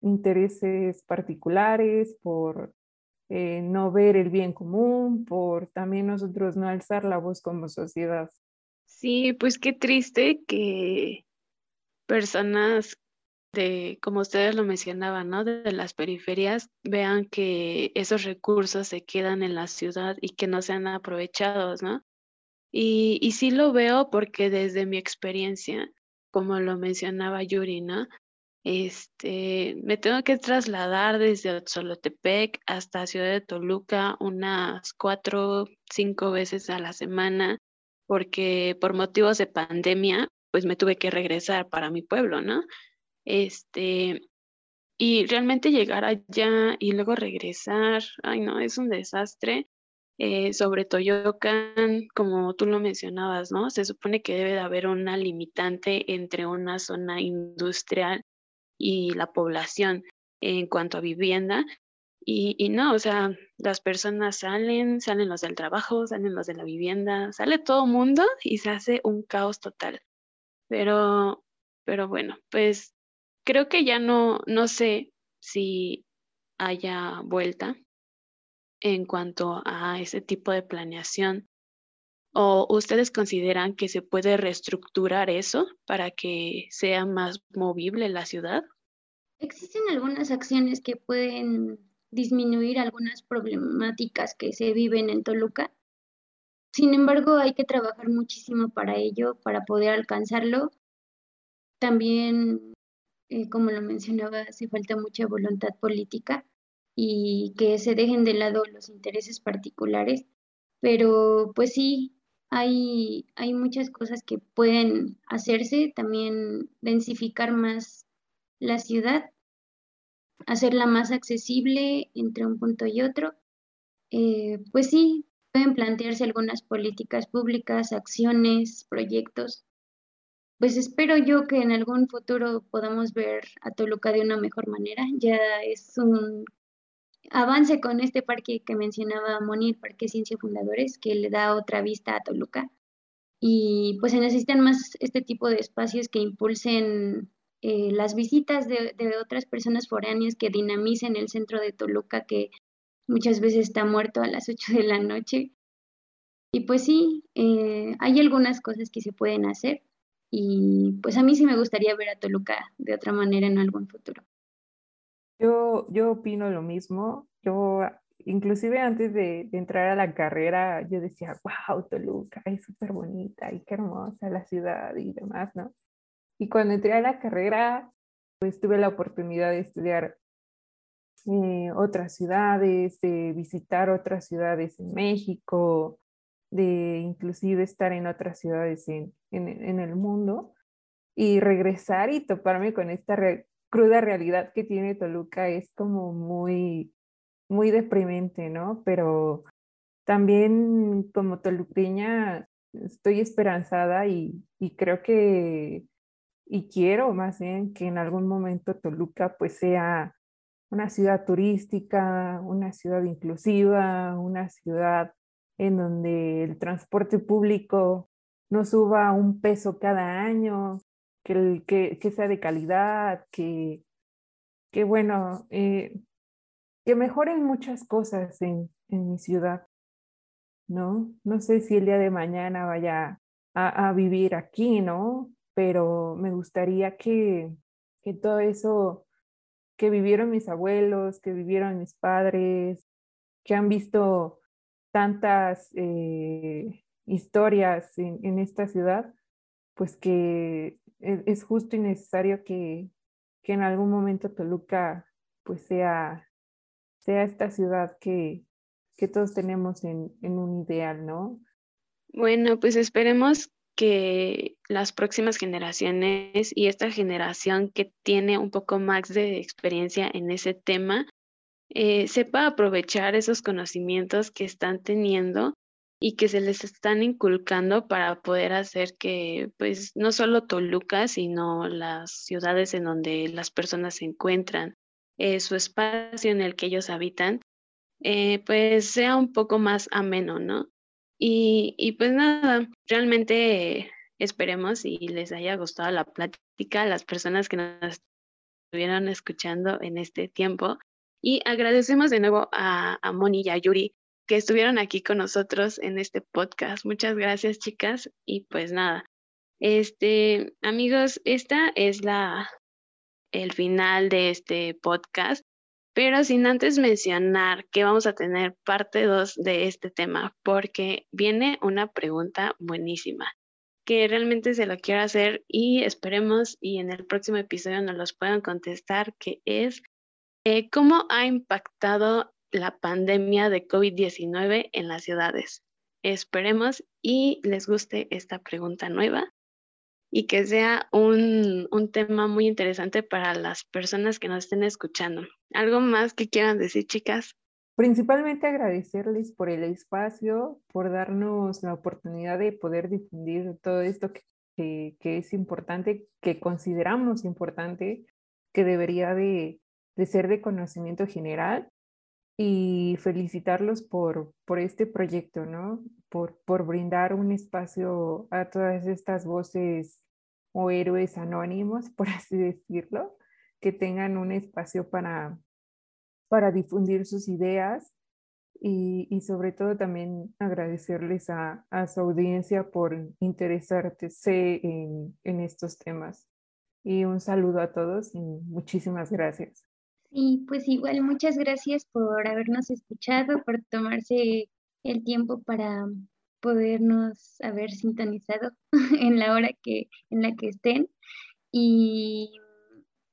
intereses particulares, por eh, no ver el bien común, por también nosotros no alzar la voz como sociedad. Sí, pues qué triste que personas de, como ustedes lo mencionaban, ¿no? De, las periferias, vean que esos recursos se quedan en la ciudad y que no sean aprovechados, ¿no? Y, y sí lo veo porque desde mi experiencia, como lo mencionaba Yuri, ¿no? Este, me tengo que trasladar desde Solotepec hasta Ciudad de Toluca unas cuatro, cinco veces a la semana, porque por motivos de pandemia, pues me tuve que regresar para mi pueblo, ¿no? Este, y realmente llegar allá y luego regresar, ay no, es un desastre. Eh, sobre Toyocan, como tú lo mencionabas, ¿no? Se supone que debe de haber una limitante entre una zona industrial y la población en cuanto a vivienda. Y, no, o sea, las personas salen, salen los del trabajo, salen los de la vivienda, sale todo mundo y se hace un caos total. Pero, pero bueno, pues creo que ya no, no sé si haya vuelta en cuanto a ese tipo de planeación. ¿O ustedes consideran que se puede reestructurar eso para que sea más movible la ciudad? Existen algunas acciones que pueden disminuir algunas problemáticas que se viven en Toluca. Sin embargo, hay que trabajar muchísimo para ello, para poder alcanzarlo. También, eh, como lo mencionaba, hace falta mucha voluntad política y que se dejen de lado los intereses particulares. Pero pues sí, hay, hay muchas cosas que pueden hacerse, también densificar más la ciudad, hacerla más accesible entre un punto y otro. Eh, pues sí, pueden plantearse algunas políticas públicas, acciones, proyectos. Pues espero yo que en algún futuro podamos ver a Toluca de una mejor manera. Ya es un avance con este parque que mencionaba Moni, Parque Ciencia Fundadores, que le da otra vista a Toluca. Y pues se necesitan más este tipo de espacios que impulsen eh, las visitas de, otras personas foráneas que dinamicen el centro de Toluca, que muchas veces está muerto a las 8 de la noche. Y pues sí, eh, hay algunas cosas que se pueden hacer y pues a mí sí me gustaría ver a Toluca de otra manera en algún futuro. Yo, yo opino lo mismo. Yo, inclusive antes de, entrar a la carrera, yo decía, wow, Toluca, es súper bonita y qué hermosa la ciudad y demás, ¿no? Y cuando entré a la carrera, pues tuve la oportunidad de estudiar eh, otras ciudades, de visitar otras ciudades en México, de inclusive estar en otras ciudades en, en, en el mundo y regresar y toparme con esta cruda realidad que tiene Toluca es como muy, muy deprimente, ¿no? Pero también como toluqueña estoy esperanzada y, y creo que, y quiero más bien que en algún momento Toluca pues sea una ciudad turística, una ciudad inclusiva, una ciudad en donde el transporte público no suba un peso cada año, que, que, que sea de calidad, que, que bueno, eh, que mejoren muchas cosas en, en, mi ciudad, ¿no? No sé si el día de mañana vaya a, a vivir aquí, ¿no? Pero me gustaría que, que todo eso que vivieron mis abuelos, que vivieron mis padres, que han visto tantas eh, historias en, esta ciudad, pues que es, justo y necesario que, que, en algún momento Toluca pues sea, sea esta ciudad que, que todos tenemos en, en un ideal, ¿no? Bueno, pues esperemos que las próximas generaciones y esta generación que tiene un poco más de experiencia en ese tema eh, sepa aprovechar esos conocimientos que están teniendo y que se les están inculcando para poder hacer que, pues, no solo Toluca, sino las ciudades en donde las personas se encuentran, eh, su espacio en el que ellos habitan, eh, pues sea un poco más ameno, ¿no? Y, pues nada, realmente esperemos y les haya gustado la plática a las personas que nos estuvieron escuchando en este tiempo. Y agradecemos de nuevo a, a Moni y a Yuri que estuvieron aquí con nosotros en este podcast. Muchas gracias, chicas. Y pues nada, este, amigos, esta es la el final de este podcast, pero sin antes mencionar que vamos a tener parte 2 de este tema, porque viene una pregunta buenísima que realmente se lo quiero hacer y esperemos y en el próximo episodio nos los puedan contestar, que es eh, ¿cómo ha impactado la pandemia de COVID-19 en las ciudades? Esperemos y les guste esta pregunta nueva y que sea un, un, tema muy interesante para las personas que nos estén escuchando. ¿Algo más que quieran decir, chicas? Principalmente agradecerles por el espacio, por darnos la oportunidad de poder difundir todo esto que, que, es importante, que consideramos importante, que debería de, de ser de conocimiento general y felicitarlos por, por este proyecto, ¿no? Por, por brindar un espacio a todas estas voces o héroes anónimos, por así decirlo, que tengan un espacio para, para difundir sus ideas y, y sobre todo también agradecerles a, a, su audiencia por interesarse en, en estos temas. Y un saludo a todos y muchísimas gracias. Sí, pues igual muchas gracias por habernos escuchado, por tomarse el tiempo para podernos haber sintonizado en la hora que en la que estén. Y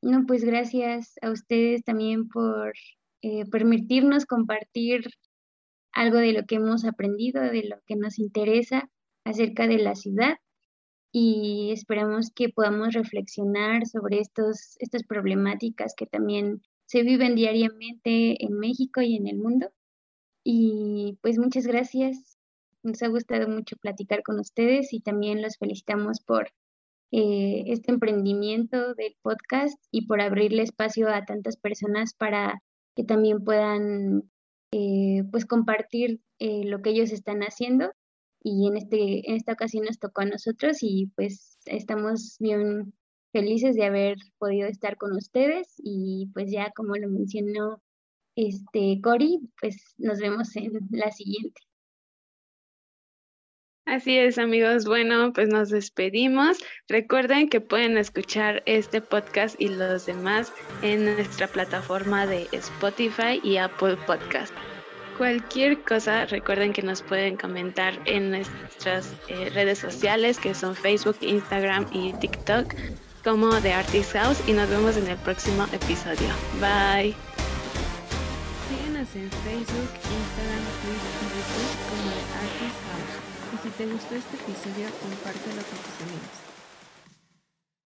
no pues gracias a ustedes también por eh, permitirnos compartir algo de lo que hemos aprendido, de lo que nos interesa acerca de la ciudad. Y esperamos que podamos reflexionar sobre estos, estas problemáticas que también se viven diariamente en México y en el mundo. Y pues muchas gracias nos ha gustado mucho platicar con ustedes y también los felicitamos por eh, este emprendimiento del podcast y por abrirle espacio a tantas personas para que también puedan eh, pues compartir eh, lo que ellos están haciendo. Y en este en esta ocasión nos tocó a nosotros y pues estamos bien felices de haber podido estar con ustedes. Y pues ya como lo mencionó este Cori pues nos vemos en la siguiente Así es, amigos. Bueno, pues nos despedimos. Recuerden que pueden escuchar este podcast y los demás en nuestra plataforma de Spotify y Apple Podcast. Cualquier cosa, recuerden que nos pueden comentar en nuestras eh, redes sociales que son Facebook, Instagram y TikTok como The Artist House y nos vemos en el próximo episodio. Bye. Síguenos en Facebook, Instagram, te gustó este episodio, compártelo con tus amigos.